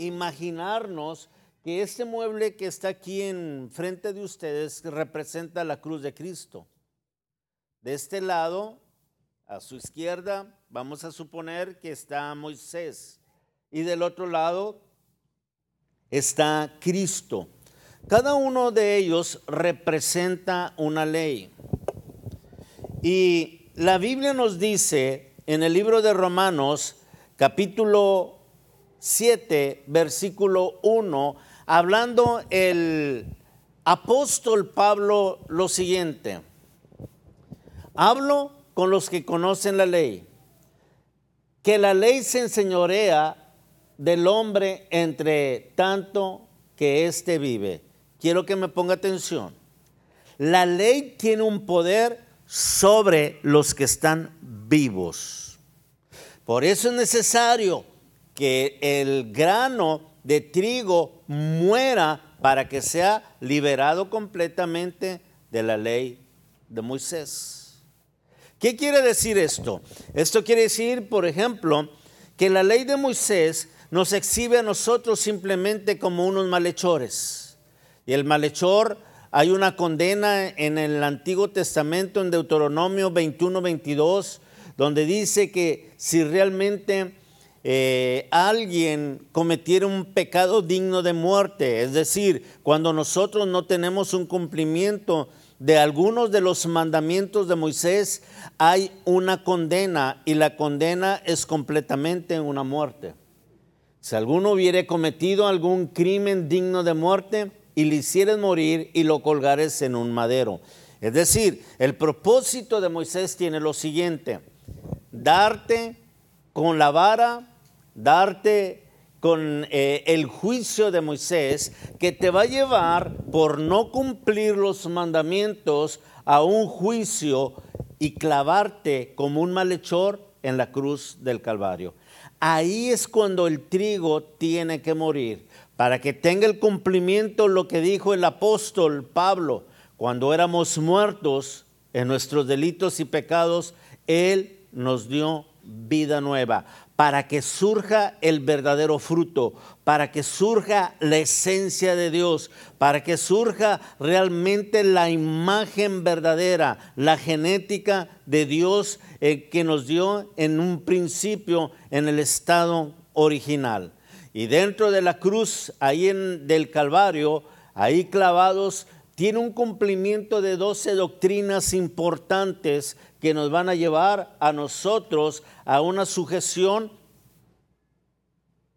imaginarnos que este mueble que está aquí en frente de ustedes representa la cruz de Cristo. De este lado, a su izquierda, vamos a suponer que está Moisés. Y del otro lado está Cristo. Cada uno de ellos representa una ley. Y la Biblia nos dice en el libro de Romanos, capítulo 7, versículo 1, hablando el apóstol Pablo lo siguiente. Hablo con los que conocen la ley, que la ley se enseñorea del hombre entre tanto que éste vive. Quiero que me ponga atención. La ley tiene un poder sobre los que están vivos. Por eso es necesario que el grano de trigo muera para que sea liberado completamente de la ley de Moisés. ¿Qué quiere decir esto? Esto quiere decir, por ejemplo, que la ley de Moisés nos exhibe a nosotros simplemente como unos malhechores. Y el malhechor, hay una condena en el Antiguo Testamento, en Deuteronomio 21, 22, donde dice que si realmente eh, alguien cometiera un pecado digno de muerte, es decir, cuando nosotros no tenemos un cumplimiento de algunos de los mandamientos de Moisés, hay una condena y la condena es completamente una muerte. Si alguno hubiere cometido algún crimen digno de muerte y le hicieres morir y lo colgares en un madero. Es decir, el propósito de Moisés tiene lo siguiente, darte con la vara darte con eh, el juicio de Moisés que te va a llevar por no cumplir los mandamientos a un juicio y clavarte como un malhechor en la cruz del Calvario. Ahí es cuando el trigo tiene que morir, para que tenga el cumplimiento lo que dijo el apóstol Pablo, cuando éramos muertos en nuestros delitos y pecados, Él nos dio vida nueva para que surja el verdadero fruto, para que surja la esencia de Dios, para que surja realmente la imagen verdadera, la genética de Dios eh, que nos dio en un principio en el estado original. Y dentro de la cruz, ahí en del Calvario, ahí clavados, tiene un cumplimiento de 12 doctrinas importantes que nos van a llevar a nosotros a una sujeción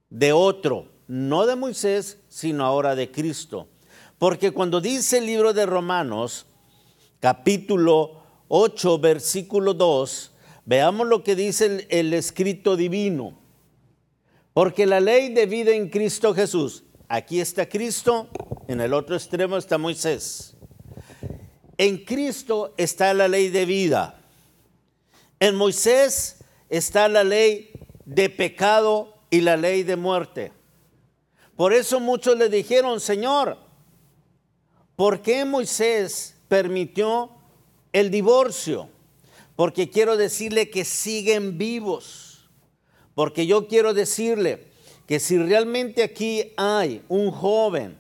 de otro, no de Moisés, sino ahora de Cristo. Porque cuando dice el libro de Romanos, capítulo 8, versículo 2, veamos lo que dice el, el escrito divino. Porque la ley de vida en Cristo Jesús, aquí está Cristo, en el otro extremo está Moisés. En Cristo está la ley de vida. En Moisés está la ley de pecado y la ley de muerte. Por eso muchos le dijeron, Señor, ¿por qué Moisés permitió el divorcio? Porque quiero decirle que siguen vivos. Porque yo quiero decirle que si realmente aquí hay un joven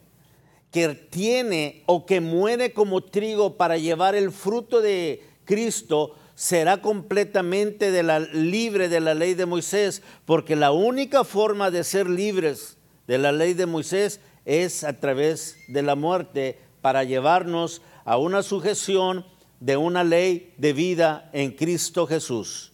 que tiene o que muere como trigo para llevar el fruto de Cristo, será completamente libre de la ley de Moisés, porque la única forma de ser libres de la ley de Moisés es a través de la muerte para llevarnos a una sujeción de una ley de vida en Cristo Jesús.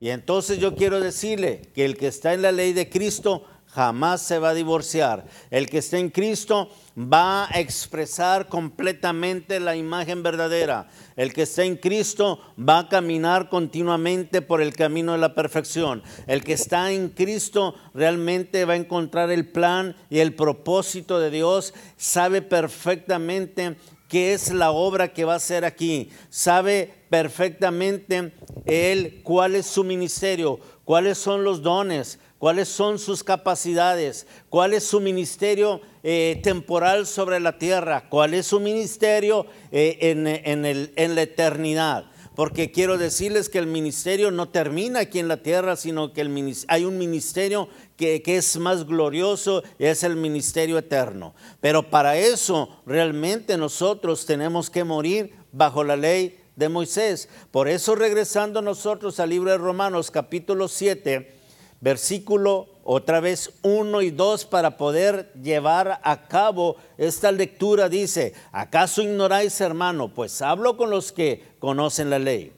Y entonces yo quiero decirle que el que está en la ley de Cristo jamás se va a divorciar. El que está en Cristo va a expresar completamente la imagen verdadera. El que está en Cristo va a caminar continuamente por el camino de la perfección. El que está en Cristo realmente va a encontrar el plan y el propósito de Dios. Sabe perfectamente qué es la obra que va a hacer aquí. Sabe perfectamente él cuál es su ministerio, cuáles son los dones, cuáles son sus capacidades, cuál es su ministerio eh, temporal sobre la tierra, cuál es su ministerio eh, en, en la eternidad. porque quiero decirles que el ministerio no termina aquí en la tierra, sino que el, hay un ministerio que, que es más glorioso es el ministerio eterno. Pero para eso realmente nosotros tenemos que morir bajo la ley de Moisés. Por eso regresando nosotros al libro de Romanos capítulo 7, versículo otra vez 1 y 2 para poder llevar a cabo esta lectura dice, ¿acaso ignoráis hermano? Pues hablo con los que conocen la ley.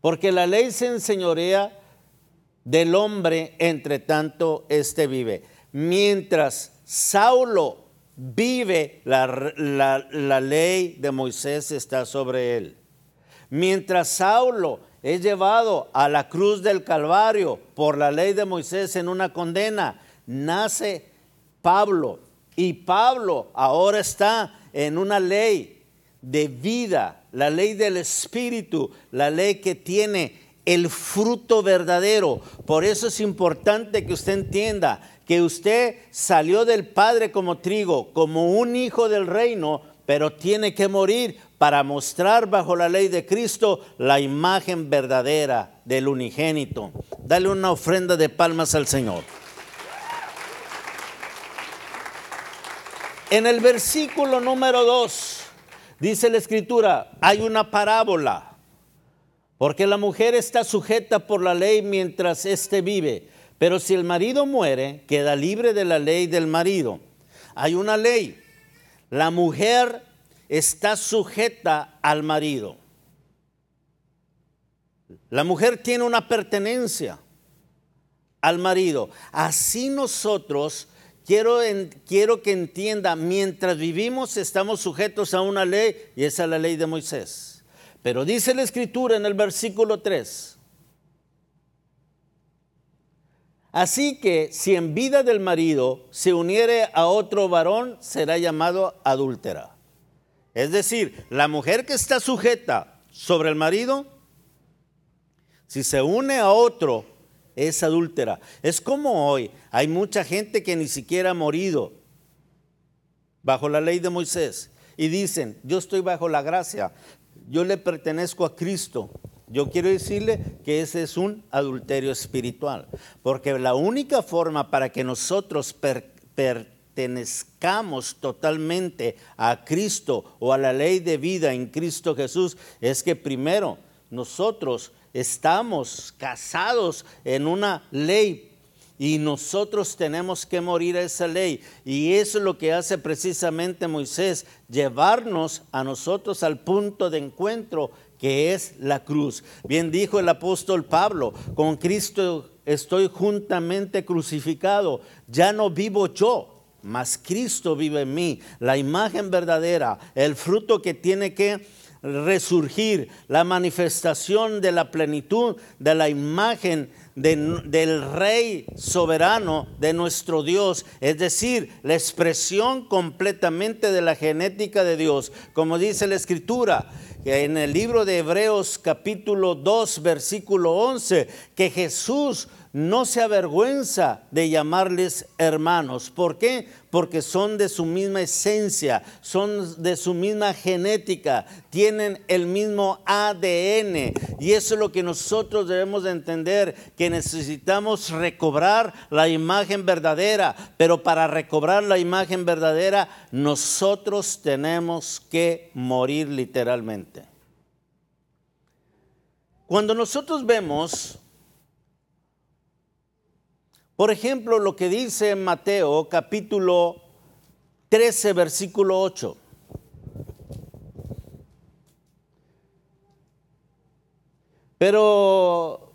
Porque la ley se enseñorea del hombre entre tanto éste vive. Mientras Saulo vive, la, la ley de Moisés está sobre él. Mientras Saulo es llevado a la cruz del Calvario por la ley de Moisés en una condena, nace Pablo. Y Pablo ahora está en una ley de vida, la ley del Espíritu, la ley que tiene el fruto verdadero. Por eso es importante que usted entienda que usted salió del Padre como trigo, como un hijo del reino, pero tiene que morir para mostrar bajo la ley de Cristo la imagen verdadera del unigénito. Dale una ofrenda de palmas al Señor. En el versículo número 2 dice la escritura, hay una parábola, porque la mujer está sujeta por la ley mientras éste vive, pero si el marido muere, queda libre de la ley del marido. Hay una ley. La mujer está sujeta al marido. La mujer tiene una pertenencia al marido. Así nosotros, quiero, quiero que entienda, mientras vivimos estamos sujetos a una ley y esa es la ley de Moisés. Pero dice la escritura en el versículo 3. Así que si en vida del marido se uniere a otro varón, será llamado adúltera. Es decir, la mujer que está sujeta sobre el marido, si se une a otro, es adúltera. Es como hoy, hay mucha gente que ni siquiera ha morido bajo la ley de Moisés y dicen, yo estoy bajo la gracia, yo le pertenezco a Cristo. Yo quiero decirle que ese es un adulterio espiritual, porque la única forma para que nosotros per, pertenezcamos totalmente a Cristo o a la ley de vida en Cristo Jesús es que primero nosotros estamos casados en una ley y nosotros tenemos que morir a esa ley. Y eso es lo que hace precisamente Moisés, llevarnos a nosotros al punto de encuentro que es la cruz. Bien dijo el apóstol Pablo, con Cristo estoy juntamente crucificado, ya no vivo yo mas Cristo vive en mí, la imagen verdadera, el fruto que tiene que resurgir, la manifestación de la plenitud de la imagen del Rey soberano de nuestro Dios, es decir, la expresión completamente de la genética de Dios, como dice la Escritura. En el libro de Hebreos capítulo 2 versículo 11, que Jesús no se avergüenza de llamarles hermanos. ¿Por qué? Porque son de su misma esencia, son de su misma genética, tienen el mismo ADN. Y eso es lo que nosotros debemos de entender, que necesitamos recobrar la imagen verdadera. Pero para recobrar la imagen verdadera, nosotros tenemos que morir literalmente. Cuando nosotros vemos por ejemplo, lo que dice Mateo capítulo 13, versículo 8. Pero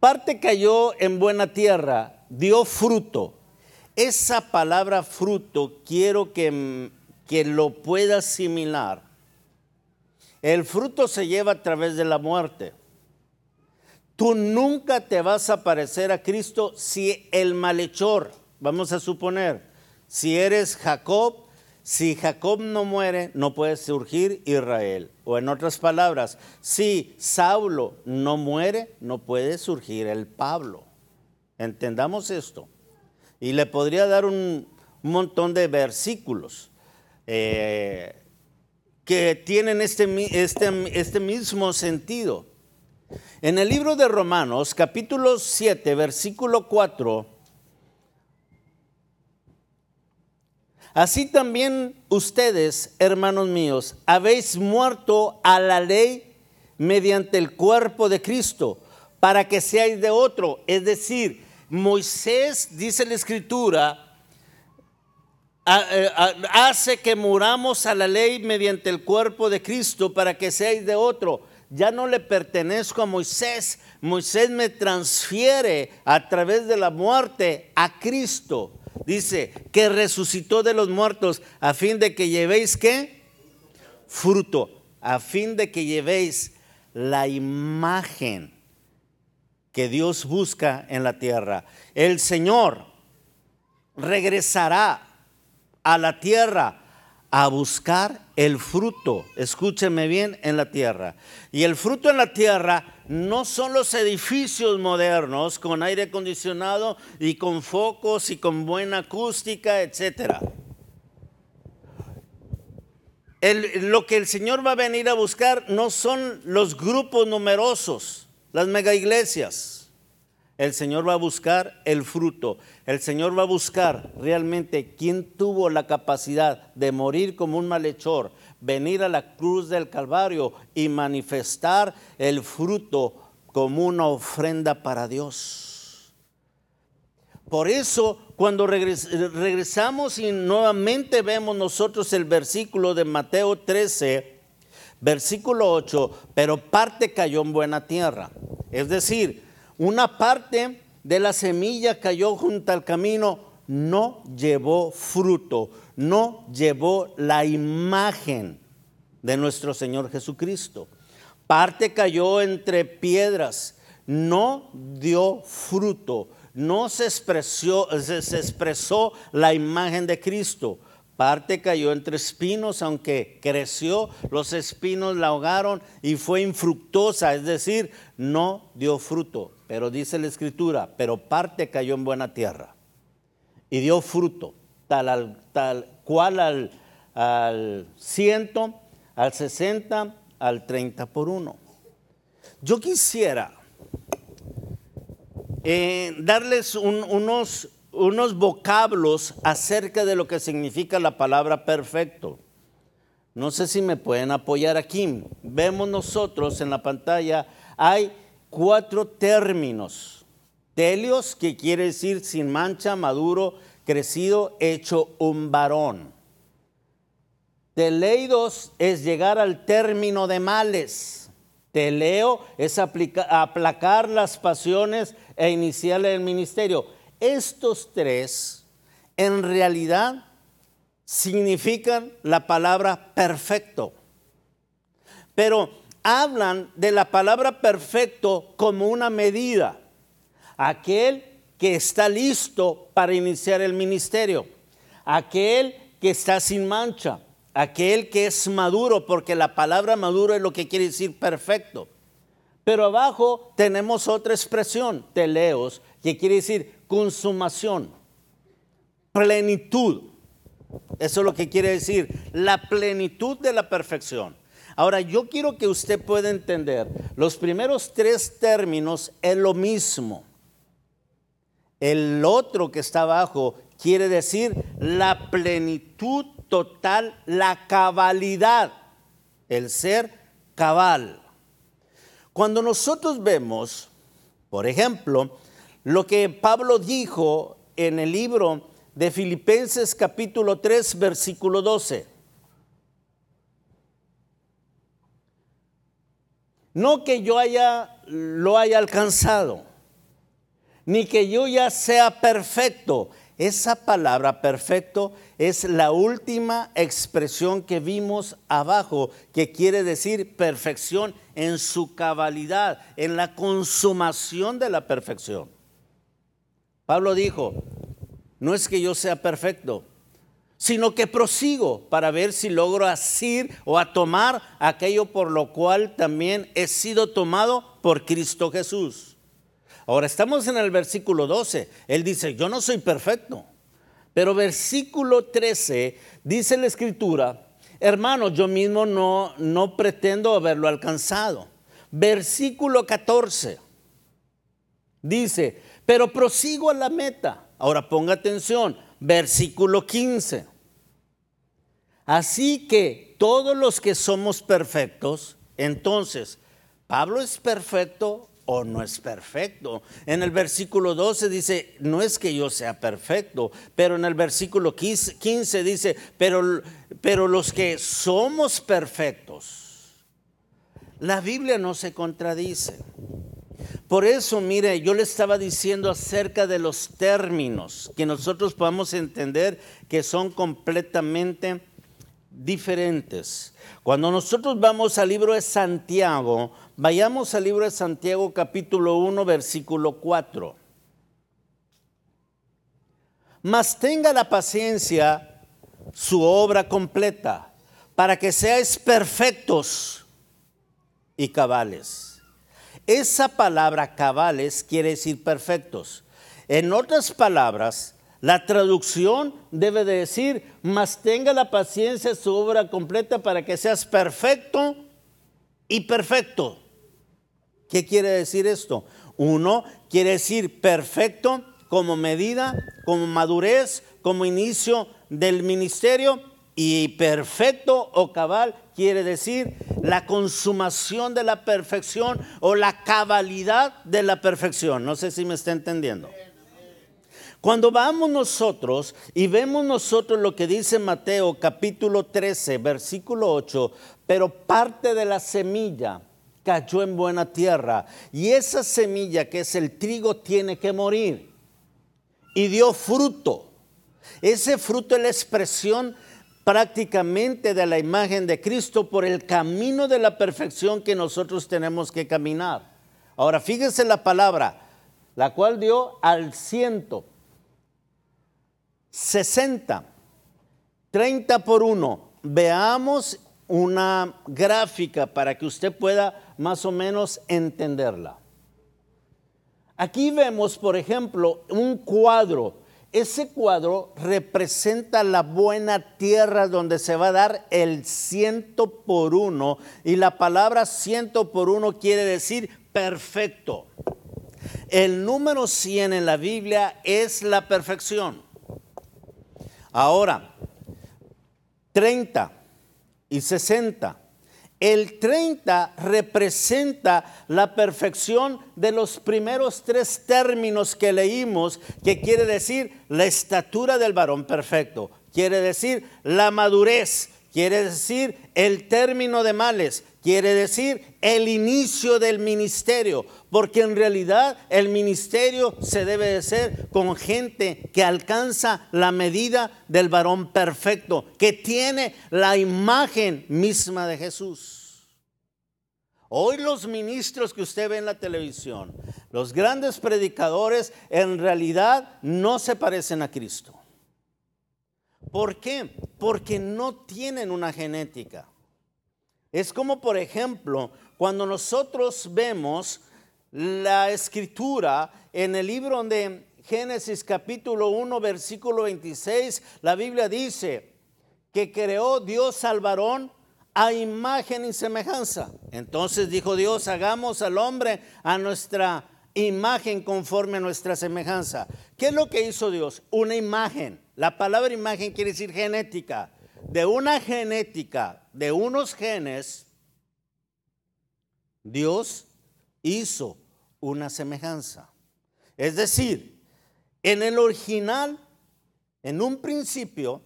parte cayó en buena tierra, dio fruto. Esa palabra fruto quiero que, que lo pueda asimilar. El fruto se lleva a través de la muerte. Tú nunca te vas a parecer a Cristo si el malhechor, vamos a suponer, si eres Jacob, si Jacob no muere, no puede surgir Israel. O en otras palabras, si Saulo no muere, no puede surgir el Pablo. Entendamos esto. Y le podría dar un montón de versículos. Eh, que tienen este, este, este mismo sentido. En el libro de Romanos, capítulo 7, versículo 4, Así también ustedes, hermanos míos, habéis muerto a la ley mediante el cuerpo de Cristo, para que seáis de otro. Es decir, Moisés, dice la escritura, eh, hace que muramos a la ley mediante el cuerpo de Cristo para que seáis de otro. Ya no le pertenezco a Moisés. Moisés me transfiere a través de la muerte a Cristo. Dice que resucitó de los muertos a fin de que llevéis qué? Fruto. A fin de que llevéis la imagen que Dios busca en la tierra. El Señor regresará a la tierra a buscar el fruto, escúcheme bien, en la tierra. Y el fruto en la tierra no son los edificios modernos con aire acondicionado y con focos y con buena acústica, etc. lo que el Señor va a venir a buscar no son los grupos numerosos, las mega iglesias. El Señor va a buscar el fruto. El Señor va a buscar realmente quién tuvo la capacidad de morir como un malhechor, venir a la cruz del Calvario y manifestar el fruto como una ofrenda para Dios. Por eso, cuando regresamos y nuevamente vemos nosotros el versículo de Mateo 13, versículo 8, pero parte cayó en buena tierra. Es decir, una parte de la semilla cayó junto al camino, no llevó fruto, no llevó la imagen de nuestro Señor Jesucristo. Parte cayó entre piedras, no dio fruto, no se expresó, se, expresó la imagen de Cristo. Parte cayó entre espinos, aunque creció, los espinos la ahogaron y fue infructuosa, es decir, no dio fruto. Pero dice la escritura, pero parte cayó en buena tierra y dio fruto, tal, tal cual al, al ciento, al sesenta, al treinta por uno. Yo quisiera eh, darles unos, unos vocablos acerca de lo que significa la palabra perfecto. No sé si me pueden apoyar aquí. Vemos nosotros en la pantalla, hay cuatro términos. Telios, que quiere decir sin mancha, maduro, crecido, hecho un varón. Teleidos es llegar al término de males. Teleo es aplacar las pasiones e iniciar el ministerio. Estos tres en realidad significan la palabra perfecto. Pero hablan de la palabra perfecto como una medida. Aquel que está listo para iniciar el ministerio. Aquel que está sin mancha. Aquel que es maduro, porque la palabra maduro es lo que quiere decir perfecto. Pero abajo tenemos otra expresión, teleos, que quiere decir consumación, plenitud. Eso es lo que quiere decir, la plenitud de la perfección. Ahora, yo quiero que usted pueda entender, los primeros tres términos es lo mismo. El otro que está abajo quiere decir la plenitud total, la cabalidad, el ser cabal. Cuando nosotros vemos, por ejemplo, lo que Pablo dijo en el libro de Filipenses capítulo 3, versículo 12. No que yo haya lo haya alcanzado, ni que yo ya sea perfecto. Esa palabra perfecto es la última expresión que vimos abajo, que quiere decir perfección en su cabalidad, en la consumación de la perfección. Pablo dijo, no es que yo sea perfecto, sino que prosigo para ver si logro asir o a tomar aquello por lo cual también he sido tomado por Cristo Jesús. Ahora estamos en el versículo 12. Él dice, yo no soy perfecto. Pero versículo 13 dice la escritura, Hermanos, yo mismo no, no pretendo haberlo alcanzado. Versículo 14 dice, pero prosigo a la meta. Ahora ponga atención, versículo 15. Así que todos los que somos perfectos, entonces, ¿Pablo es perfecto o no es perfecto? En el versículo 12 dice, no es que yo sea perfecto, pero en el versículo 15 dice, pero, pero los que somos perfectos, la Biblia no se contradice. Por eso, mire, yo le estaba diciendo acerca de los términos, que nosotros podamos entender que son completamente diferentes. Cuando nosotros vamos al libro de Santiago, vayamos al libro de Santiago capítulo 1, versículo 4. Mas tenga la paciencia su obra completa, para que seáis perfectos y cabales. Esa palabra cabales quiere decir perfectos. En otras palabras, la traducción debe de decir, mas tenga la paciencia su obra completa para que seas perfecto y perfecto. ¿Qué quiere decir esto? Uno quiere decir perfecto como medida, como madurez, como inicio del ministerio y perfecto o cabal quiere decir la consumación de la perfección o la cabalidad de la perfección. No sé si me está entendiendo. Cuando vamos nosotros y vemos nosotros lo que dice Mateo capítulo 13, versículo 8, pero parte de la semilla cayó en buena tierra y esa semilla que es el trigo tiene que morir y dio fruto. Ese fruto es la expresión prácticamente de la imagen de Cristo por el camino de la perfección que nosotros tenemos que caminar. Ahora fíjese la palabra, la cual dio al ciento 60, 30 por 1. Veamos una gráfica para que usted pueda más o menos entenderla. Aquí vemos, por ejemplo, un cuadro. Ese cuadro representa la buena tierra donde se va a dar el ciento por uno. Y la palabra ciento por uno quiere decir perfecto. El número 100 en la Biblia es la perfección. Ahora, 30 y 60. El 30 representa la perfección de los primeros tres términos que leímos, que quiere decir la estatura del varón perfecto, quiere decir la madurez, quiere decir el término de males, quiere decir el inicio del ministerio, porque en realidad el ministerio se debe de hacer con gente que alcanza la medida del varón perfecto, que tiene la imagen misma de Jesús. Hoy los ministros que usted ve en la televisión, los grandes predicadores, en realidad no se parecen a Cristo. ¿Por qué? Porque no tienen una genética. Es como, por ejemplo, cuando nosotros vemos la escritura en el libro de Génesis capítulo 1, versículo 26, la Biblia dice que creó Dios al varón a imagen y semejanza. Entonces dijo Dios, hagamos al hombre a nuestra imagen conforme a nuestra semejanza. ¿Qué es lo que hizo Dios? Una imagen. La palabra imagen quiere decir genética. De una genética, de unos genes, Dios hizo una semejanza. Es decir, en el original, en un principio,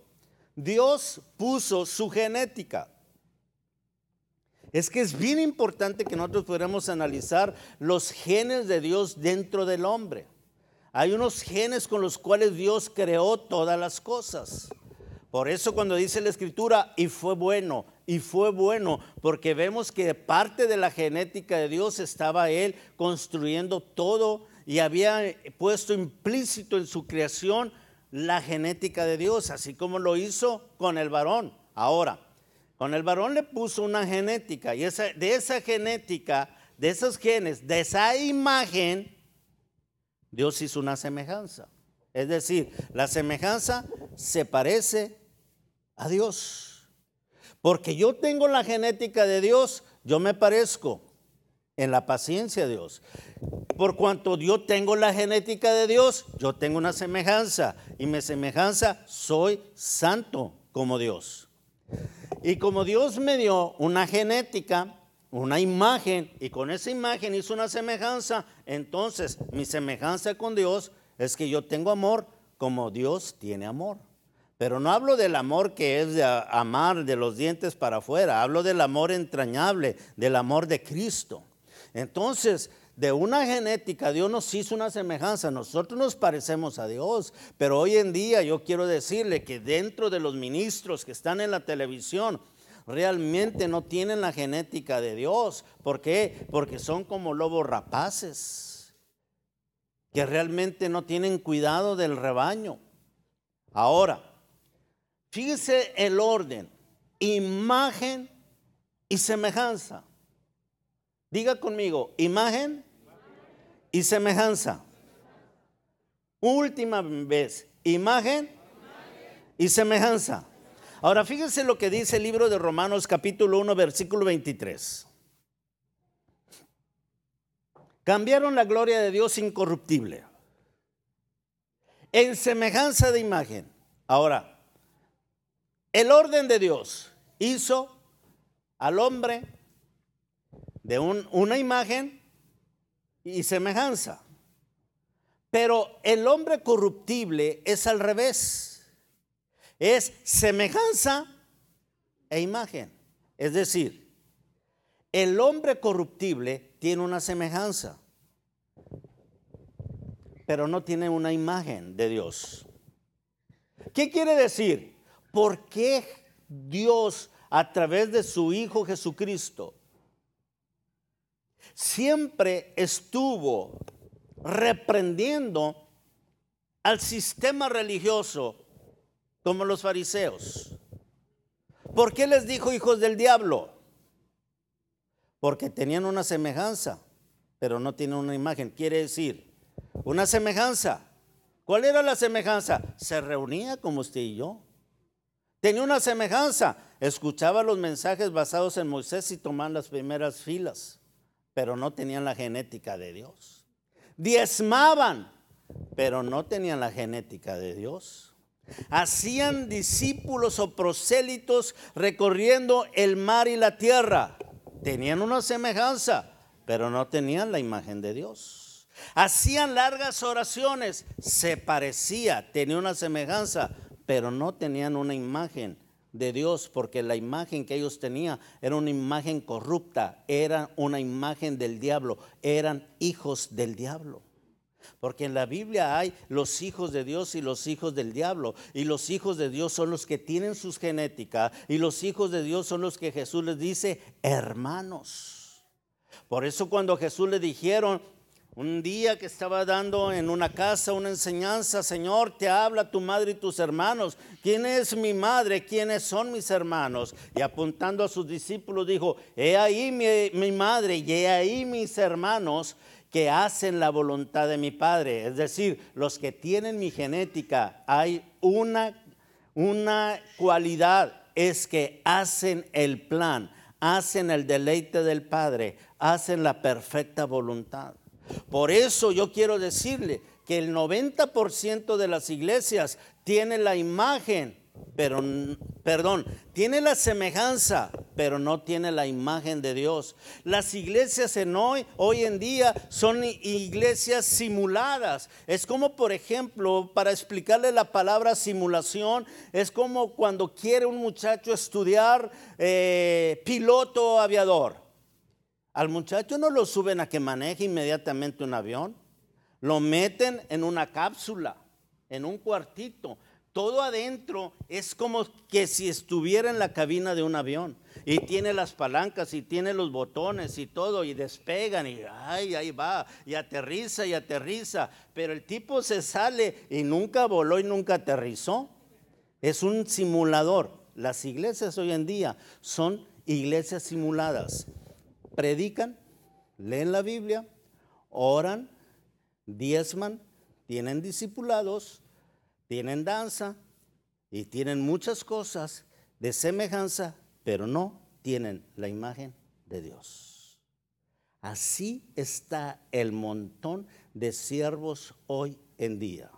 Dios puso su genética. Es que es bien importante que nosotros podamos analizar los genes de Dios dentro del hombre. Hay unos genes con los cuales Dios creó todas las cosas. Por eso cuando dice la escritura, y fue bueno, y fue bueno, porque vemos que parte de la genética de Dios estaba Él construyendo todo y había puesto implícito en su creación la genética de Dios, así como lo hizo con el varón. Ahora, con el varón le puso una genética y de esa genética, de esos genes, de esa imagen, Dios hizo una semejanza. Es decir, la semejanza se parece a Dios. Porque yo tengo la genética de Dios, yo me parezco en la paciencia de Dios. Por cuanto yo tengo la genética de Dios, yo tengo una semejanza. Y mi semejanza, soy santo como Dios. Y como Dios me dio una genética, una imagen, y con esa imagen hizo una semejanza, entonces mi semejanza con Dios es que yo tengo amor como Dios tiene amor. Pero no hablo del amor que es de amar de los dientes para afuera, hablo del amor entrañable, del amor de Cristo. Entonces, de una genética, Dios nos hizo una semejanza, nosotros nos parecemos a Dios, pero hoy en día yo quiero decirle que dentro de los ministros que están en la televisión, realmente no tienen la genética de Dios. ¿Por qué? Porque son como lobos rapaces, que realmente no tienen cuidado del rebaño. Ahora, fíjese el orden, imagen y semejanza. Diga conmigo, imagen y semejanza. Última vez, imagen y semejanza. Ahora fíjense lo que dice el libro de Romanos capítulo 1 versículo 23. Cambiaron la gloria de Dios incorruptible en semejanza de imagen. Ahora, el orden de Dios hizo al hombre de una imagen y semejanza. Pero el hombre corruptible es al revés. Es semejanza e imagen. Es decir, el hombre corruptible tiene una semejanza, pero no tiene una imagen de Dios. ¿Qué quiere decir? ¿Por qué Dios a través de su Hijo Jesucristo siempre estuvo reprendiendo al sistema religioso como los fariseos. ¿Por qué les dijo hijos del diablo? Porque tenían una semejanza, pero no tienen una imagen. Quiere decir, una semejanza. ¿Cuál era la semejanza? Se reunía como usted y yo. Tenía una semejanza. Escuchaba los mensajes basados en Moisés y tomaban las primeras filas pero no tenían la genética de Dios. Diezmaban, pero no tenían la genética de Dios. Hacían discípulos o prosélitos recorriendo el mar y la tierra. Tenían una semejanza, pero no tenían la imagen de Dios. Hacían largas oraciones, se parecía, tenía una semejanza, pero no tenían una imagen de Dios, porque la imagen que ellos tenían era una imagen corrupta, era una imagen del diablo, eran hijos del diablo. Porque en la Biblia hay los hijos de Dios y los hijos del diablo. Y los hijos de Dios son los que tienen sus genética. Y los hijos de Dios son los que Jesús les dice hermanos. Por eso cuando Jesús le dijeron, un día que estaba dando en una casa una enseñanza, Señor, te habla tu madre y tus hermanos. ¿Quién es mi madre? ¿Quiénes son mis hermanos? Y apuntando a sus discípulos dijo, he ahí mi, mi madre y he ahí mis hermanos que hacen la voluntad de mi Padre. Es decir, los que tienen mi genética, hay una, una cualidad, es que hacen el plan, hacen el deleite del Padre, hacen la perfecta voluntad. Por eso yo quiero decirle que el 90% de las iglesias tiene la imagen, pero perdón, tiene la semejanza, pero no tiene la imagen de Dios. Las iglesias en hoy, hoy en día son iglesias simuladas. Es como, por ejemplo, para explicarle la palabra simulación, es como cuando quiere un muchacho estudiar eh, piloto aviador. Al muchacho no lo suben a que maneje inmediatamente un avión. Lo meten en una cápsula, en un cuartito. Todo adentro es como que si estuviera en la cabina de un avión. Y tiene las palancas y tiene los botones y todo. Y despegan y ay, ahí va. Y aterriza y aterriza. Pero el tipo se sale y nunca voló y nunca aterrizó. Es un simulador. Las iglesias hoy en día son iglesias simuladas predican, leen la Biblia, oran, diezman, tienen discipulados, tienen danza y tienen muchas cosas de semejanza, pero no tienen la imagen de Dios. Así está el montón de siervos hoy en día.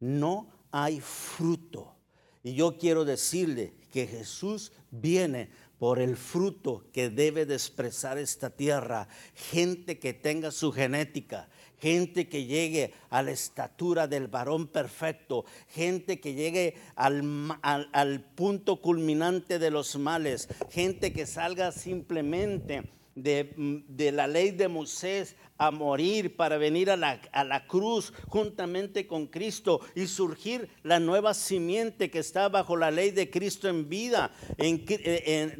No hay fruto. Y yo quiero decirle que Jesús viene por el fruto que debe de expresar esta tierra. Gente que tenga su genética, gente que llegue a la estatura del varón perfecto, gente que llegue al, punto culminante de los males, gente que salga simplemente de, de, la ley de Moisés a morir para venir a la, a la, cruz juntamente con Cristo y surgir la nueva simiente que está bajo la ley de Cristo en vida, en,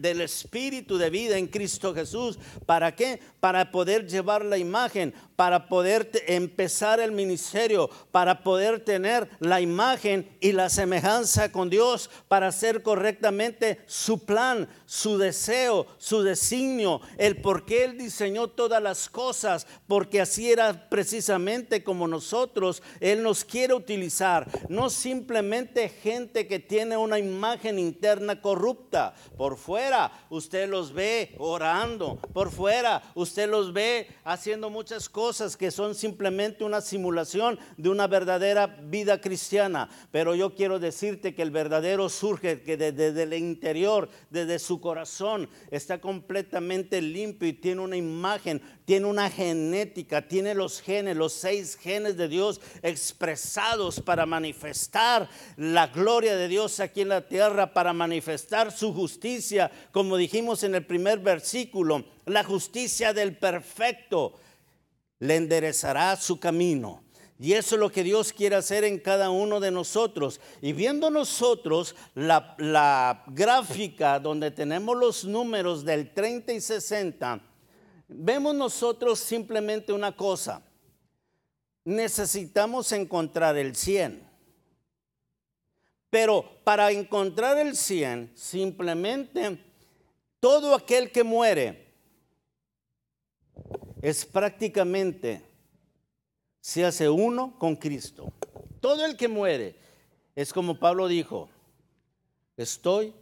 del Espíritu de vida en Cristo Jesús. ¿Para qué? Para poder llevar la imagen, para poder empezar el ministerio, para poder tener la imagen y la semejanza con Dios, para hacer correctamente su plan, su deseo, su designio, el por qué Él diseñó todas las cosas porque así era precisamente como nosotros, Él nos quiere utilizar, no simplemente gente que tiene una imagen interna corrupta. Por fuera usted los ve orando, por fuera usted los ve haciendo muchas cosas que son simplemente una simulación de una verdadera vida cristiana. Pero yo quiero decirte que el verdadero surge que desde, el interior, desde su corazón, está completamente limpio y tiene una imagen, tiene una genética, tiene los genes, los seis genes de Dios expresados para manifestar la gloria de Dios aquí en la tierra, para manifestar su justicia, como dijimos en el primer versículo, la justicia del perfecto le enderezará su camino. Y eso es lo que Dios quiere hacer en cada uno de nosotros. Y viendo nosotros la, gráfica donde tenemos los números del 30 y 60, vemos nosotros simplemente una cosa. Necesitamos encontrar el 100. Pero para encontrar el 100, simplemente todo aquel que muere es prácticamente se hace uno con Cristo. Todo el que muere es como Pablo dijo, estoy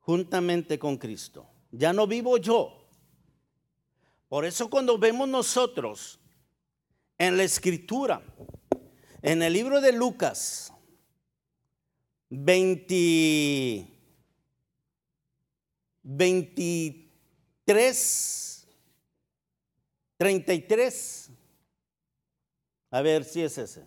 juntamente con Cristo. Ya no vivo yo. Por eso cuando vemos nosotros en la escritura, en el libro de Lucas 20, 23, 33, a ver si es ese.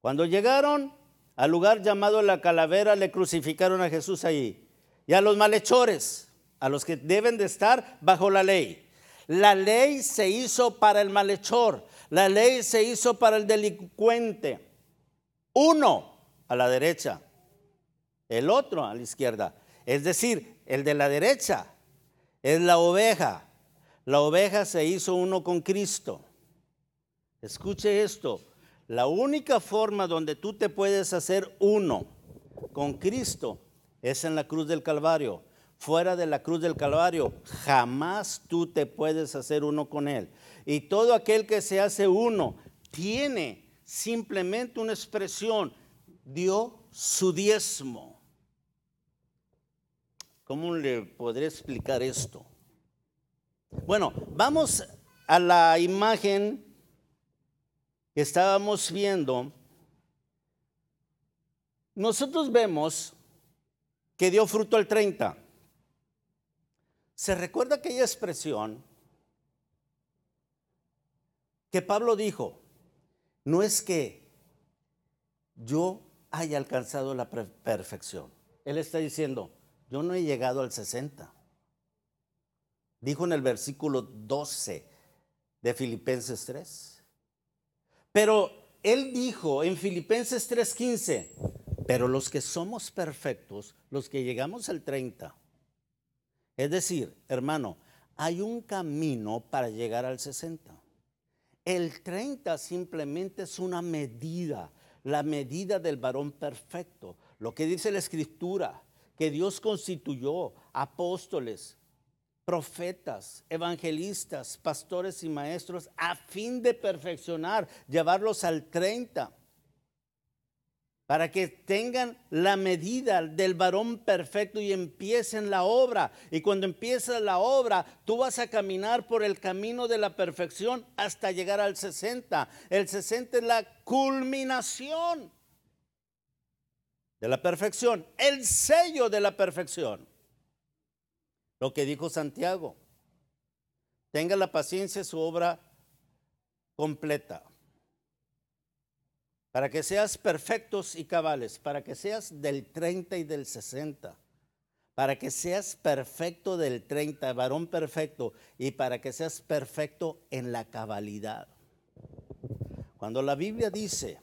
Cuando llegaron al lugar llamado la calavera, le crucificaron a Jesús ahí y a los malhechores a los que deben de estar bajo la ley. La ley se hizo para el malhechor, la ley se hizo para el delincuente. Uno a la derecha, el otro a la izquierda. Es decir, el de la derecha es la oveja. La oveja se hizo uno con Cristo. Escuche esto. La única forma donde tú te puedes hacer uno con Cristo es en la cruz del Calvario fuera de la cruz del Calvario, jamás tú te puedes hacer uno con Él. Y todo aquel que se hace uno tiene simplemente una expresión, dio su diezmo. ¿Cómo le podré explicar esto? Bueno, vamos a la imagen que estábamos viendo. Nosotros vemos que dio fruto al 30. ¿Se recuerda aquella expresión que Pablo dijo? No es que yo haya alcanzado la perfección. Él está diciendo, yo no he llegado al 60. Dijo en el versículo 12 de Filipenses 3. Pero él dijo en Filipenses 3:15, pero los que somos perfectos, los que llegamos al 30, es decir, hermano, hay un camino para llegar al 60. El 30 simplemente es una medida, la medida del varón perfecto. Lo que dice la escritura, que Dios constituyó apóstoles, profetas, evangelistas, pastores y maestros a fin de perfeccionar, llevarlos al 30. Para que tengan la medida del varón perfecto y empiecen la obra. Y cuando empiezas la obra, tú vas a caminar por el camino de la perfección hasta llegar al 60. El 60 es la culminación de la perfección, el sello de la perfección. Lo que dijo Santiago, tenga la paciencia su obra completa para que seas perfectos y cabales, para que seas del 30 y del 60, para que seas perfecto del 30, varón perfecto, y para que seas perfecto en la cabalidad. Cuando la Biblia dice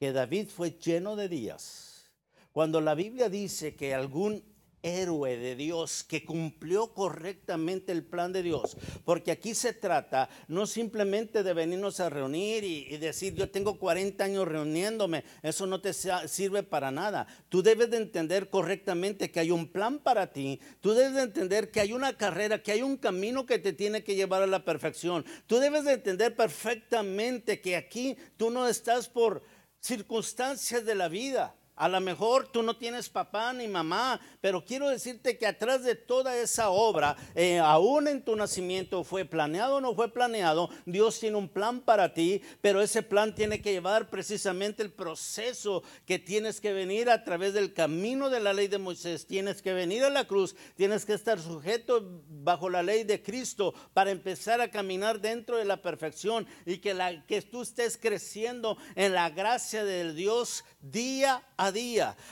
que David fue lleno de días, cuando la Biblia dice que algún héroe de Dios que cumplió correctamente el plan de Dios. Porque aquí se trata no simplemente de venirnos a reunir y, decir, yo tengo 40 años reuniéndome, eso no te sirve para nada. Tú debes de entender correctamente que hay un plan para ti, tú debes de entender que hay una carrera, que hay un camino que te tiene que llevar a la perfección. Tú debes de entender perfectamente que aquí tú no estás por circunstancias de la vida. A lo mejor tú no tienes papá ni mamá, pero quiero decirte que atrás de toda esa obra, eh, aún en tu nacimiento, fue planeado o no fue planeado, Dios tiene un plan para ti, pero ese plan tiene que llevar precisamente el proceso que tienes que venir a través del camino de la ley de Moisés, tienes que venir a la cruz, tienes que estar sujeto bajo la ley de Cristo para empezar a caminar dentro de la perfección y que, que tú estés creciendo en la gracia del Dios día a día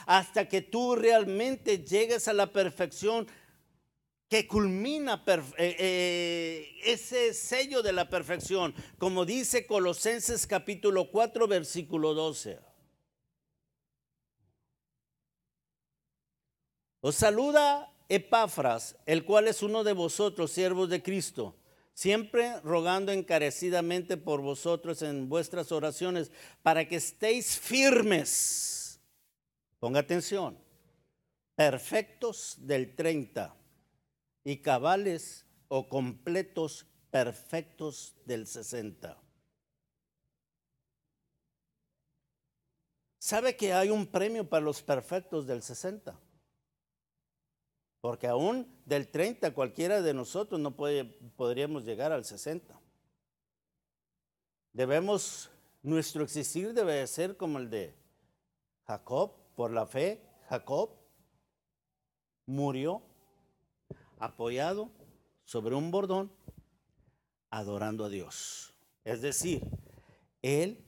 hasta que tú realmente llegues a la perfección que culmina eh, eh, ese sello de la perfección, como dice Colosenses capítulo 4, versículo 12. Os saluda Epafras, el cual es uno de vosotros, siervos de Cristo siempre rogando encarecidamente por vosotros en vuestras oraciones, para que estéis firmes. Ponga atención, perfectos del 30 y cabales o completos perfectos del 60. ¿Sabe que hay un premio para los perfectos del 60? Porque aún del 30 cualquiera de nosotros no puede, podríamos llegar al 60. Debemos, nuestro existir debe ser como el de Jacob, por la fe. Jacob murió apoyado sobre un bordón, adorando a Dios. Es decir, él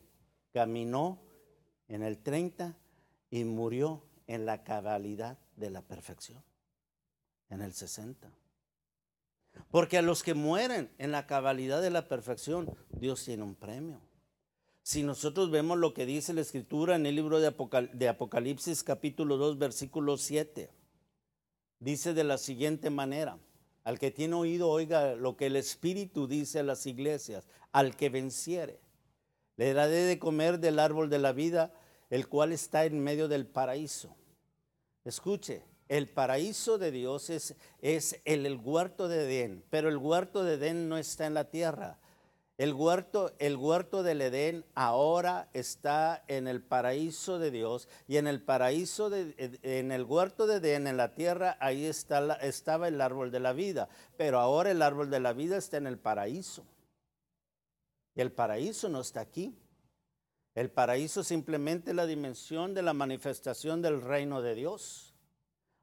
caminó en el 30 y murió en la cabalidad de la perfección en el 60. Porque a los que mueren en la cabalidad de la perfección, Dios tiene un premio. Si nosotros vemos lo que dice la escritura en el libro de, Apocalipsis capítulo 2 versículo 7, dice de la siguiente manera, al que tiene oído oiga lo que el Espíritu dice a las iglesias, al que venciere, le daré de comer del árbol de la vida, el cual está en medio del paraíso. Escuche, el paraíso de Dios es, es el, el, huerto de Edén, pero el huerto de Edén no está en la tierra. El huerto, el huerto del Edén ahora está en el paraíso de Dios y en el paraíso de, en el huerto de Edén, en la tierra, ahí está estaba el árbol de la vida, pero ahora el árbol de la vida está en el paraíso. Y el paraíso no está aquí. El paraíso simplemente la dimensión de la manifestación del reino de Dios.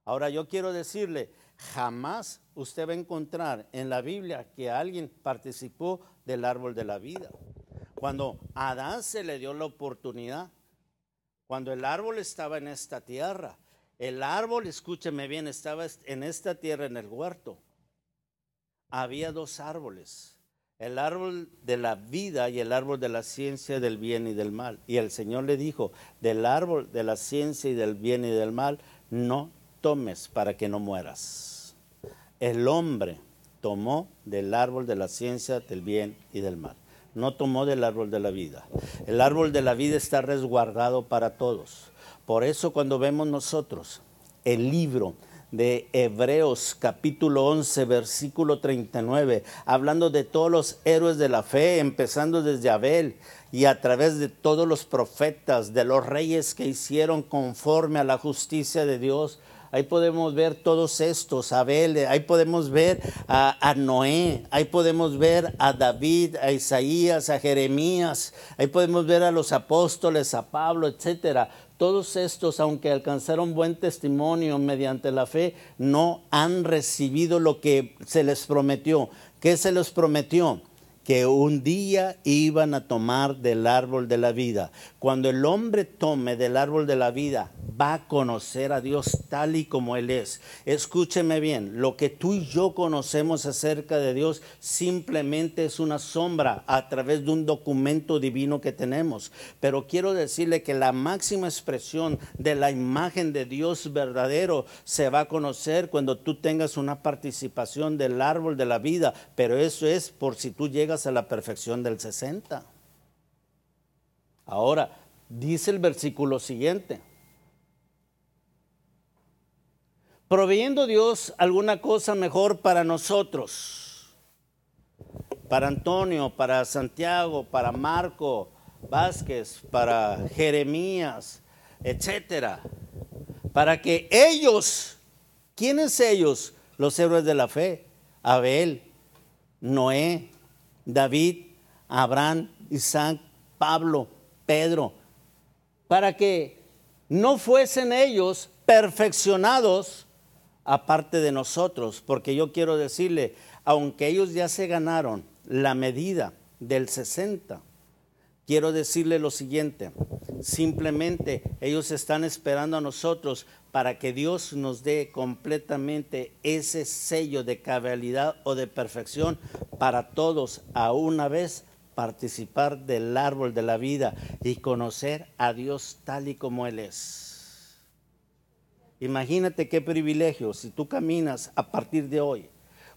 Ahora yo quiero decirle, jamás usted va a encontrar en la Biblia que alguien participó del árbol de la vida. Cuando a Adán se le dio la oportunidad, cuando el árbol estaba en esta tierra, el árbol, escúcheme bien, estaba en esta tierra, en el huerto. Había dos árboles, el árbol de la vida y el árbol de la ciencia del bien y del mal. Y el Señor le dijo, del árbol de la ciencia y del bien y del mal, no tomes para que no mueras. El hombre tomó del árbol de la ciencia del bien y del mal. No tomó del árbol de la vida. El árbol de la vida está resguardado para todos. Por eso cuando vemos nosotros el libro de Hebreos capítulo 11 versículo 39, hablando de todos los héroes de la fe, empezando desde Abel y a través de todos los profetas, de los reyes que hicieron conforme a la justicia de Dios. Ahí podemos ver todos estos, Abel, ahí podemos ver a, a, Noé, ahí podemos ver a David, a Isaías, a Jeremías, ahí podemos ver a los apóstoles, a Pablo, etcétera. Todos estos, aunque alcanzaron buen testimonio mediante la fe, no han recibido lo que se les prometió. ¿Qué se les prometió? que un día iban a tomar del árbol de la vida. Cuando el hombre tome del árbol de la vida, va a conocer a Dios tal y como Él es. Escúcheme bien, lo que tú y yo conocemos acerca de Dios simplemente es una sombra a través de un documento divino que tenemos. Pero quiero decirle que la máxima expresión de la imagen de Dios verdadero se va a conocer cuando tú tengas una participación del árbol de la vida. Pero eso es por si tú llegas a la perfección del 60. Ahora, dice el versículo siguiente. Proveyendo Dios alguna cosa mejor para nosotros, para Antonio, para Santiago, para Marco Vázquez, para Jeremías, etcétera, para que ellos, ¿quiénes ellos? Los héroes de la fe, Abel, Noé, David, Abraham, Isaac, Pablo, Pedro, para que no fuesen ellos perfeccionados aparte de nosotros, porque yo quiero decirle, aunque ellos ya se ganaron la medida del 60, quiero decirle lo siguiente, simplemente ellos están esperando a nosotros para que Dios nos dé completamente ese sello de cabalidad o de perfección para todos a una vez participar del árbol de la vida y conocer a Dios tal y como Él es. Imagínate qué privilegio si tú caminas a partir de hoy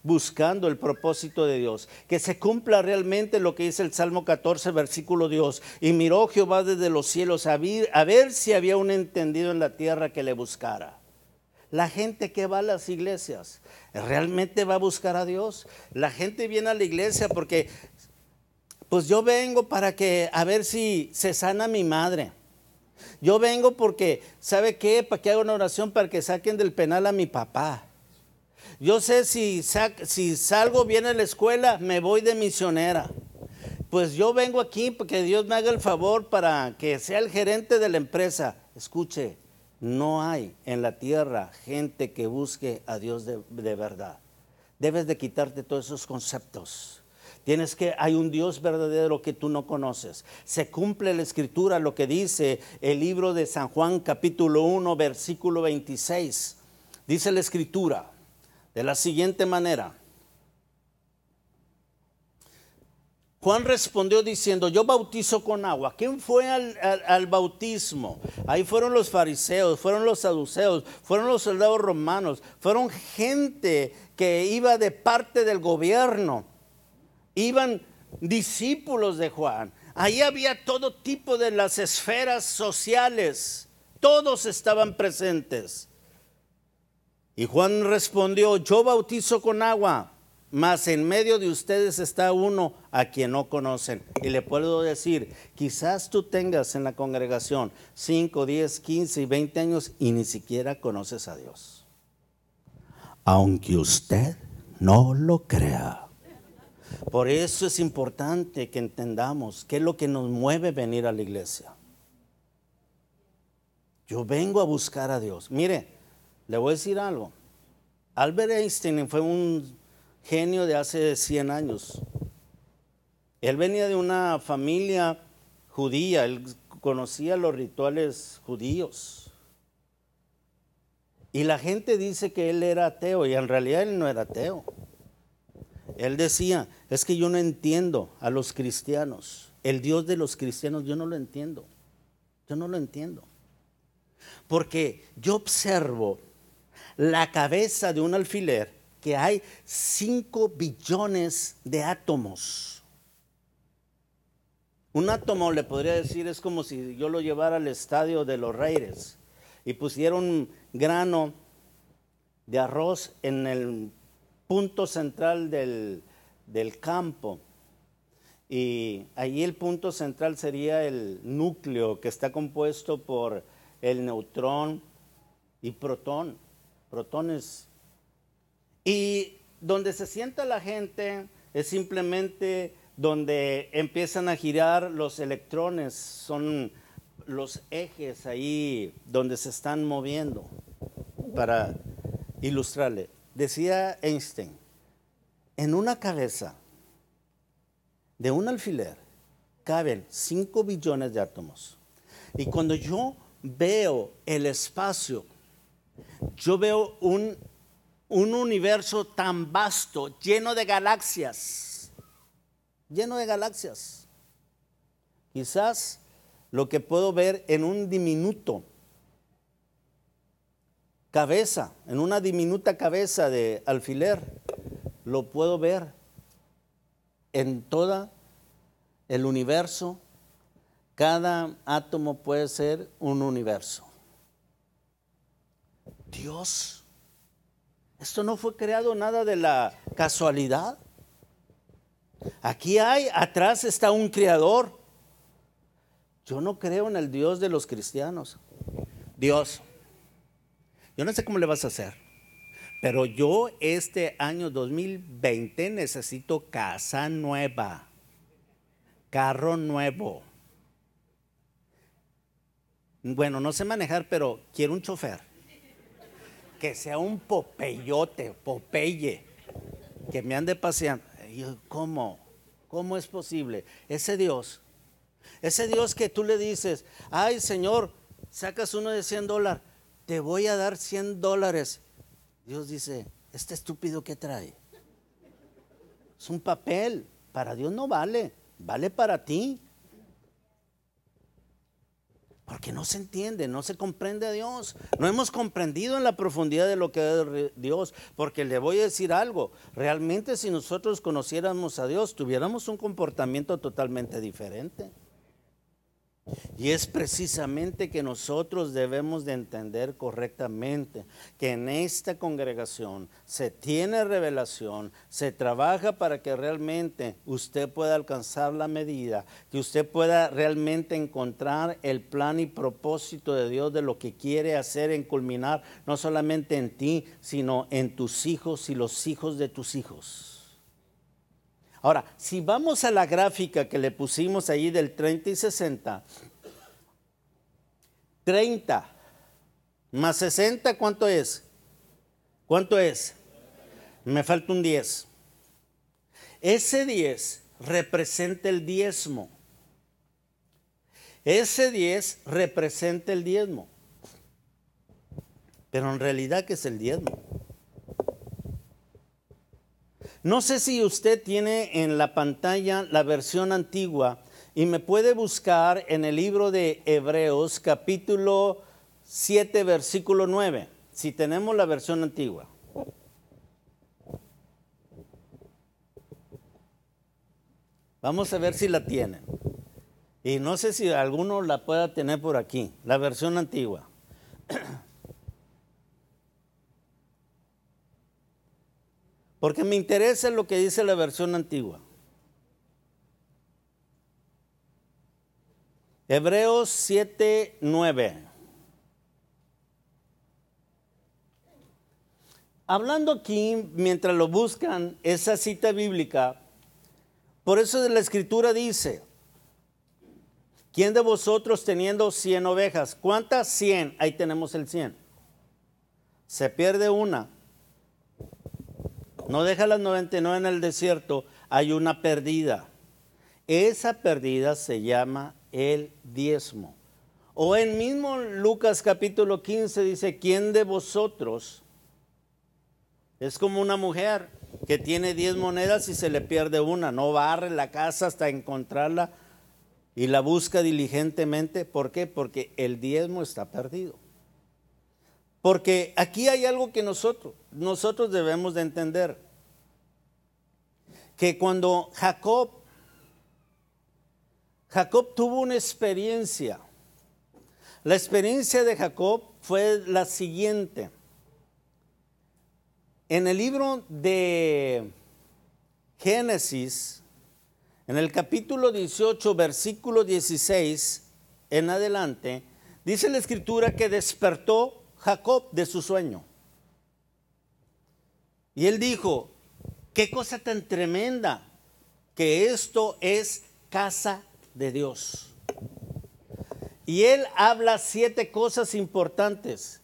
buscando el propósito de Dios, que se cumpla realmente lo que dice el Salmo 14, versículo Dios. Y miró Jehová desde los cielos a ver, a ver si había un entendido en la tierra que le buscara. La gente que va a las iglesias, ¿realmente va a buscar a Dios? La gente viene a la iglesia porque, pues yo vengo para que, a ver si se sana mi madre. Yo vengo porque, ¿sabe qué? Para que haga una oración para que saquen del penal a mi papá. Yo sé si, si salgo bien en la escuela, me voy de misionera. Pues yo vengo aquí porque Dios me haga el favor para que sea el gerente de la empresa. Escuche, no hay en la tierra gente que busque a Dios de, de verdad. Debes de quitarte todos esos conceptos. Tienes que, hay un Dios verdadero que tú no conoces. Se cumple la escritura, lo que dice el libro de San Juan capítulo 1, versículo 26. Dice la escritura, de la siguiente manera. Juan respondió diciendo, yo bautizo con agua. ¿Quién fue al, bautismo? Ahí fueron los fariseos, fueron los saduceos, fueron los soldados romanos, fueron gente que iba de parte del gobierno, iban discípulos de Juan. Ahí había todo tipo de las esferas sociales, todos estaban presentes. Y Juan respondió, yo bautizo con agua, mas en medio de ustedes está uno a quien no conocen. Y le puedo decir, quizás tú tengas en la congregación 5, 10, 15 y 20 años y ni siquiera conoces a Dios. Aunque usted no lo crea. Por eso es importante que entendamos qué es lo que nos mueve venir a la iglesia. Yo vengo a buscar a Dios. Mire, le voy a decir algo. Albert Einstein fue un genio de hace 100 años. Él venía de una familia judía, él conocía los rituales judíos. Y la gente dice que él era ateo y en realidad él no era ateo. Él decía, es que yo no entiendo a los cristianos. El Dios de los cristianos yo no lo entiendo. Yo no lo entiendo. Porque yo observo la cabeza de un alfiler que hay 5 billones de átomos. Un átomo, le podría decir, es como si yo lo llevara al estadio de los Reyes y pusiera un grano de arroz en el punto central del, del campo. Y ahí el punto central sería el núcleo que está compuesto por el neutrón y protón, protones. Y donde se sienta la gente es simplemente donde empiezan a girar los electrones, son los ejes ahí donde se están moviendo, para ilustrarle. Decía Einstein, en una cabeza de un alfiler caben 5 billones de átomos. Y cuando yo veo el espacio, yo veo un, un universo tan vasto, lleno de galaxias, lleno de galaxias. Quizás lo que puedo ver en un diminuto cabeza, en una diminuta cabeza de alfiler, lo puedo ver en todo el universo. Cada átomo puede ser un universo. Dios, esto no fue creado nada de la casualidad. Aquí hay, atrás está un creador. Yo no creo en el Dios de los cristianos. Dios, yo no sé cómo le vas a hacer, pero yo este año 2020 necesito casa nueva, carro nuevo. Bueno, no sé manejar, pero quiero un chofer. Que sea un popeyote, popeye, que me ande paseando. ¿Cómo? ¿Cómo es posible? Ese Dios, ese Dios que tú le dices, ay Señor, sacas uno de 100 dólares te voy a dar 100 dólares. Dios dice, este estúpido que trae. Es un papel, para Dios no vale, vale para ti. Porque no se entiende, no se comprende a Dios. No hemos comprendido en la profundidad de lo que es Dios. Porque le voy a decir algo, realmente si nosotros conociéramos a Dios, tuviéramos un comportamiento totalmente diferente. Y es precisamente que nosotros debemos de entender correctamente que en esta congregación se tiene revelación, se trabaja para que realmente usted pueda alcanzar la medida, que usted pueda realmente encontrar el plan y propósito de Dios de lo que quiere hacer en culminar, no solamente en ti, sino en tus hijos y los hijos de tus hijos. Ahora, si vamos a la gráfica que le pusimos ahí del 30 y 60, 30 más 60, ¿cuánto es? ¿Cuánto es? Me falta un 10. Ese 10 representa el diezmo. Ese 10 representa el diezmo. Pero en realidad, ¿qué es el diezmo? No sé si usted tiene en la pantalla la versión antigua y me puede buscar en el libro de Hebreos capítulo 7 versículo 9, si tenemos la versión antigua. Vamos a ver si la tienen. Y no sé si alguno la pueda tener por aquí, la versión antigua. Porque me interesa lo que dice la versión antigua. Hebreos 7, 9. Hablando aquí, mientras lo buscan, esa cita bíblica, por eso la escritura dice, ¿quién de vosotros teniendo 100 ovejas? ¿Cuántas 100? Ahí tenemos el 100. Se pierde una no deja las 99 en el desierto, hay una perdida. Esa perdida se llama el diezmo. O en mismo Lucas capítulo 15 dice, ¿quién de vosotros es como una mujer que tiene 10 monedas y se le pierde una? No barre la casa hasta encontrarla y la busca diligentemente. ¿Por qué? Porque el diezmo está perdido. Porque aquí hay algo que nosotros, nosotros debemos de entender. Que cuando Jacob, Jacob tuvo una experiencia, la experiencia de Jacob fue la siguiente. En el libro de Génesis, en el capítulo 18, versículo 16 en adelante, dice la escritura que despertó Jacob de su sueño. Y él dijo, qué cosa tan tremenda, que esto es casa de Dios. Y él habla siete cosas importantes.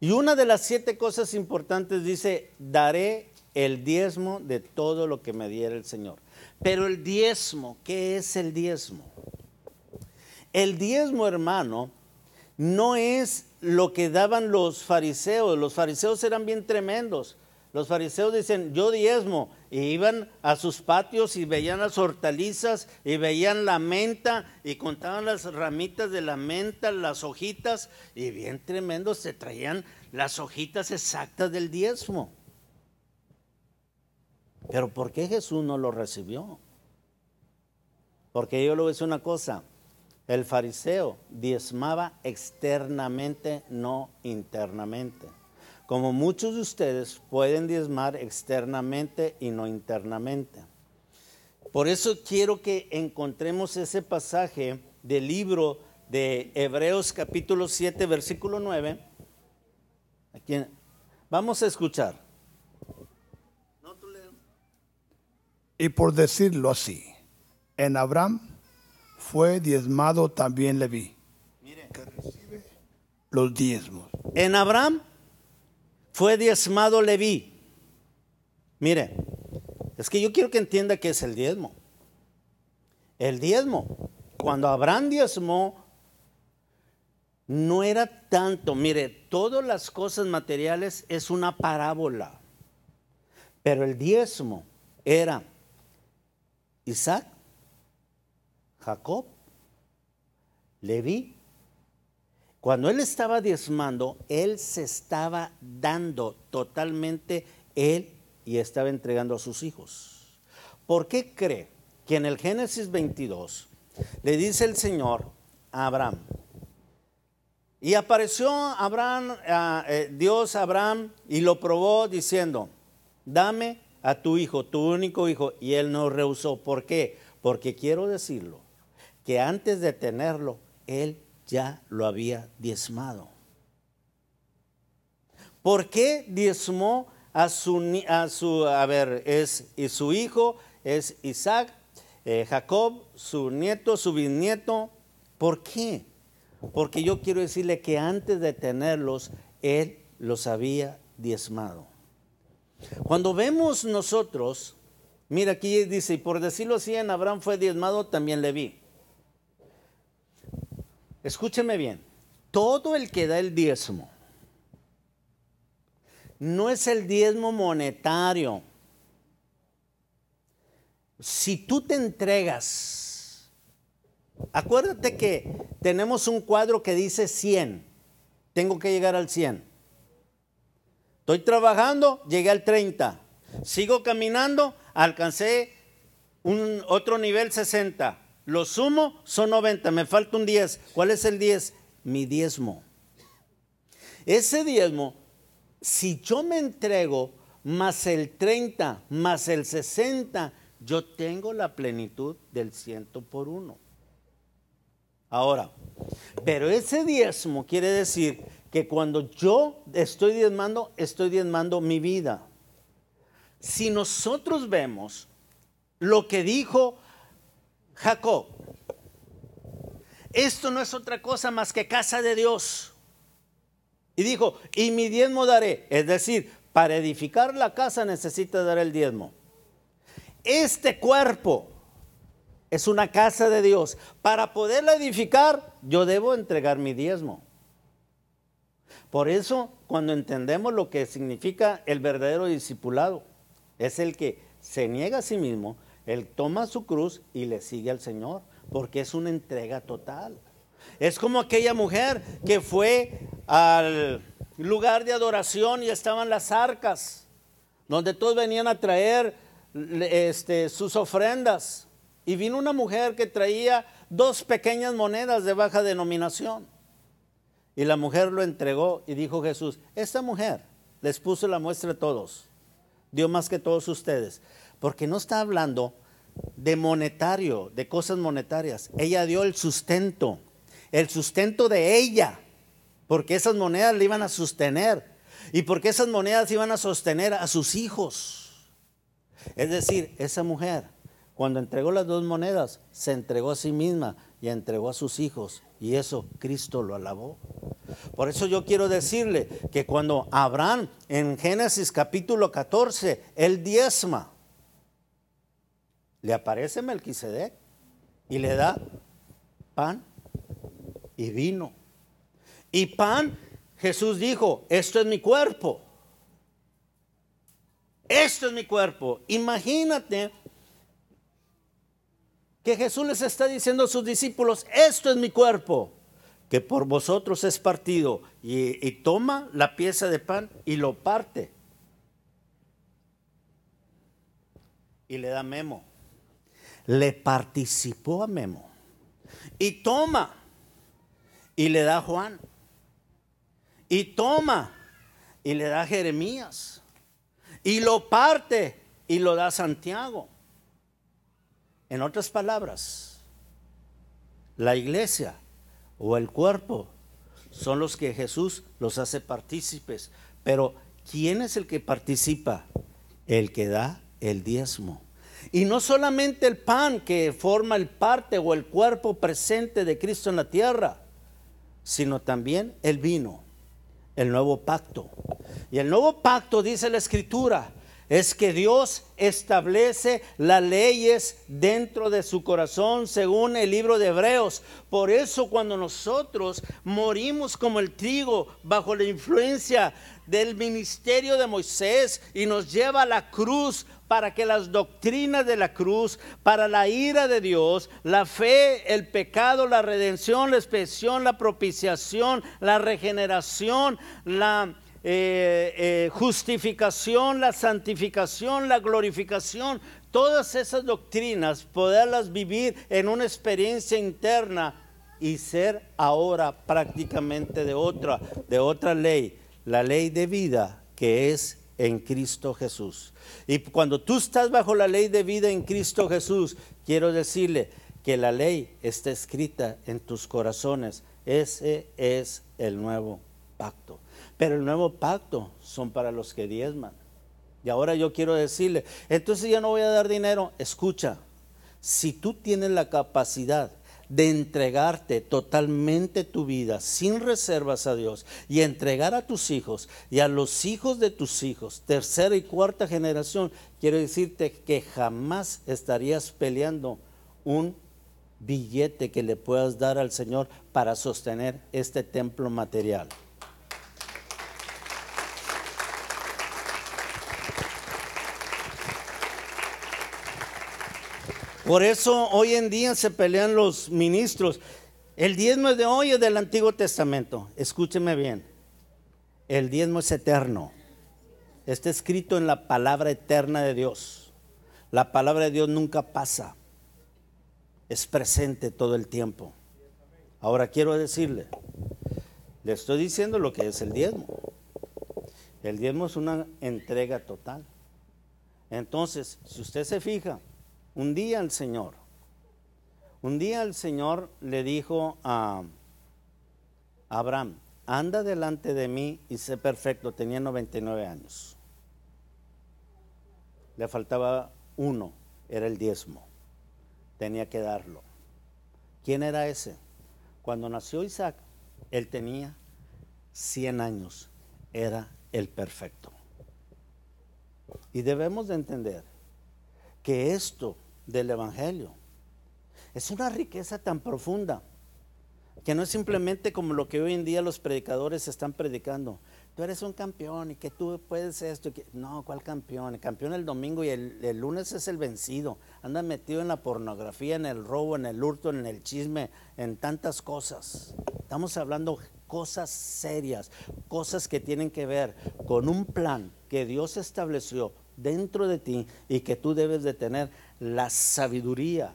Y una de las siete cosas importantes dice, daré el diezmo de todo lo que me diera el Señor. Pero el diezmo, ¿qué es el diezmo? El diezmo, hermano, no es lo que daban los fariseos. Los fariseos eran bien tremendos. Los fariseos dicen, yo diezmo, y iban a sus patios y veían las hortalizas y veían la menta y contaban las ramitas de la menta, las hojitas, y bien tremendos se traían las hojitas exactas del diezmo. Pero ¿por qué Jesús no lo recibió? Porque yo le voy a decir una cosa, el fariseo diezmaba externamente, no internamente como muchos de ustedes pueden diezmar externamente y no internamente. Por eso quiero que encontremos ese pasaje del libro de Hebreos capítulo 7, versículo 9. Aquí, vamos a escuchar. Y por decirlo así, en Abraham fue diezmado también Leví, Mire. que recibe los diezmos. En Abraham fue diezmado Leví. Mire, es que yo quiero que entienda qué es el diezmo. El diezmo, cuando Abraham diezmó, no era tanto, mire, todas las cosas materiales es una parábola, pero el diezmo era Isaac, Jacob, Leví cuando él estaba diezmando, él se estaba dando totalmente él y estaba entregando a sus hijos. ¿Por qué cree que en el Génesis 22 le dice el Señor a Abraham? Y apareció Abraham, eh, Dios a Abraham y lo probó diciendo, dame a tu hijo, tu único hijo. Y él no rehusó. ¿Por qué? Porque quiero decirlo, que antes de tenerlo, él ya lo había diezmado. ¿Por qué diezmó a su, a ver, es su hijo, es Isaac, eh, Jacob, su nieto, su bisnieto? ¿Por qué? Porque yo quiero decirle que antes de tenerlos, él los había diezmado. Cuando vemos nosotros, mira aquí dice, y por decirlo así, en Abraham fue diezmado, también le vi. Escúcheme bien, todo el que da el diezmo no es el diezmo monetario. Si tú te entregas, acuérdate que tenemos un cuadro que dice 100, tengo que llegar al 100. Estoy trabajando, llegué al 30. Sigo caminando, alcancé un otro nivel 60. Lo sumo son 90, me falta un 10. ¿Cuál es el 10? Mi diezmo. Ese diezmo, si yo me entrego más el 30, más el 60, yo tengo la plenitud del ciento por uno. Ahora, pero ese diezmo quiere decir que cuando yo estoy diezmando, estoy diezmando mi vida. Si nosotros vemos lo que dijo Jacob, esto no es otra cosa más que casa de Dios. Y dijo, y mi diezmo daré. Es decir, para edificar la casa necesita dar el diezmo. Este cuerpo es una casa de Dios. Para poderla edificar, yo debo entregar mi diezmo. Por eso, cuando entendemos lo que significa el verdadero discipulado, es el que se niega a sí mismo, él toma su cruz y le sigue al Señor, porque es una entrega total. Es como aquella mujer que fue al lugar de adoración y estaban las arcas, donde todos venían a traer este, sus ofrendas. Y vino una mujer que traía dos pequeñas monedas de baja denominación. Y la mujer lo entregó y dijo Jesús, esta mujer les puso la muestra a todos. Dio más que todos ustedes. Porque no está hablando de monetario, de cosas monetarias. Ella dio el sustento, el sustento de ella, porque esas monedas le iban a sostener y porque esas monedas iban a sostener a sus hijos. Es decir, esa mujer, cuando entregó las dos monedas, se entregó a sí misma y entregó a sus hijos. Y eso Cristo lo alabó. Por eso yo quiero decirle que cuando Abraham en Génesis capítulo 14, él diezma, le aparece Melquisedec y le da pan y vino. Y pan, Jesús dijo, esto es mi cuerpo. Esto es mi cuerpo. Imagínate que Jesús les está diciendo a sus discípulos, esto es mi cuerpo, que por vosotros es partido. Y, y toma la pieza de pan y lo parte. Y le da memo le participó a Memo. Y toma, y le da Juan. Y toma, y le da Jeremías. Y lo parte, y lo da a Santiago. En otras palabras, la iglesia o el cuerpo son los que Jesús los hace partícipes. Pero ¿quién es el que participa? El que da el diezmo. Y no solamente el pan que forma el parte o el cuerpo presente de Cristo en la tierra, sino también el vino, el nuevo pacto. Y el nuevo pacto, dice la escritura, es que Dios establece las leyes dentro de su corazón según el libro de Hebreos. Por eso cuando nosotros morimos como el trigo bajo la influencia del ministerio de Moisés y nos lleva a la cruz para que las doctrinas de la cruz, para la ira de Dios, la fe, el pecado, la redención, la expresión, la propiciación, la regeneración, la eh, eh, justificación, la santificación, la glorificación, todas esas doctrinas, poderlas vivir en una experiencia interna y ser ahora prácticamente de otra, de otra ley, la ley de vida que es en Cristo Jesús. Y cuando tú estás bajo la ley de vida en Cristo Jesús, quiero decirle que la ley está escrita en tus corazones. Ese es el nuevo pacto. Pero el nuevo pacto son para los que diezman. Y ahora yo quiero decirle, entonces ya no voy a dar dinero. Escucha, si tú tienes la capacidad de entregarte totalmente tu vida sin reservas a Dios y entregar a tus hijos y a los hijos de tus hijos, tercera y cuarta generación, quiero decirte que jamás estarías peleando un billete que le puedas dar al Señor para sostener este templo material. Por eso hoy en día se pelean los ministros. El diezmo es de hoy es del Antiguo Testamento. Escúcheme bien. El diezmo es eterno. Está escrito en la palabra eterna de Dios. La palabra de Dios nunca pasa. Es presente todo el tiempo. Ahora quiero decirle, le estoy diciendo lo que es el diezmo. El diezmo es una entrega total. Entonces, si usted se fija, un día el Señor, un día el Señor le dijo a Abraham, anda delante de mí y sé perfecto, tenía 99 años. Le faltaba uno, era el diezmo, tenía que darlo. ¿Quién era ese? Cuando nació Isaac, él tenía 100 años, era el perfecto. Y debemos de entender que esto del Evangelio. Es una riqueza tan profunda que no es simplemente como lo que hoy en día los predicadores están predicando. Tú eres un campeón y que tú puedes esto. No, ¿cuál campeón? El campeón el domingo y el, el, lunes es el vencido. Anda metido en la pornografía, en el robo, en el hurto, en el chisme, en tantas cosas. Estamos hablando cosas serias, cosas que tienen que ver con un plan que Dios estableció dentro de ti y que tú debes de tener la sabiduría,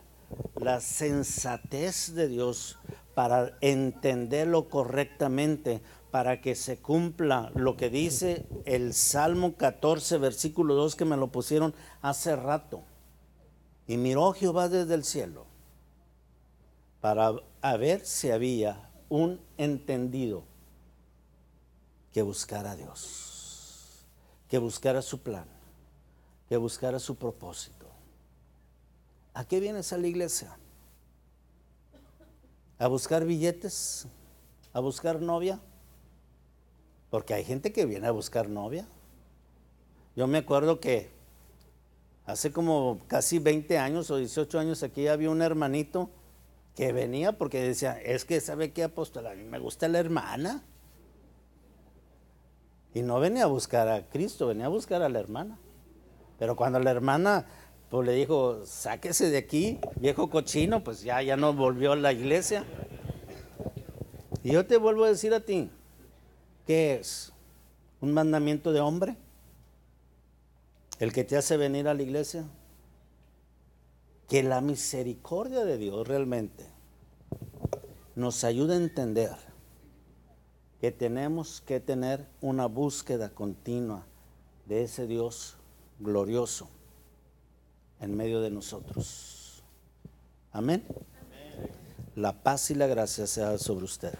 la sensatez de Dios para entenderlo correctamente, para que se cumpla lo que dice el Salmo 14, versículo 2, que me lo pusieron hace rato. Y miró Jehová desde el cielo para ver si había un entendido que buscara a Dios, que buscara su plan, que buscara su propósito. ¿A qué vienes a la iglesia? ¿A buscar billetes? ¿A buscar novia? Porque hay gente que viene a buscar novia. Yo me acuerdo que hace como casi 20 años o 18 años aquí había un hermanito que venía porque decía, es que sabe qué apóstol, a mí me gusta la hermana. Y no venía a buscar a Cristo, venía a buscar a la hermana. Pero cuando la hermana pues le dijo, sáquese de aquí, viejo cochino, pues ya, ya no volvió a la iglesia. Y yo te vuelvo a decir a ti, ¿qué es? ¿Un mandamiento de hombre? ¿El que te hace venir a la iglesia? Que la misericordia de Dios realmente nos ayude a entender que tenemos que tener una búsqueda continua de ese Dios glorioso en medio de nosotros. Amén. La paz y la gracia sea sobre usted.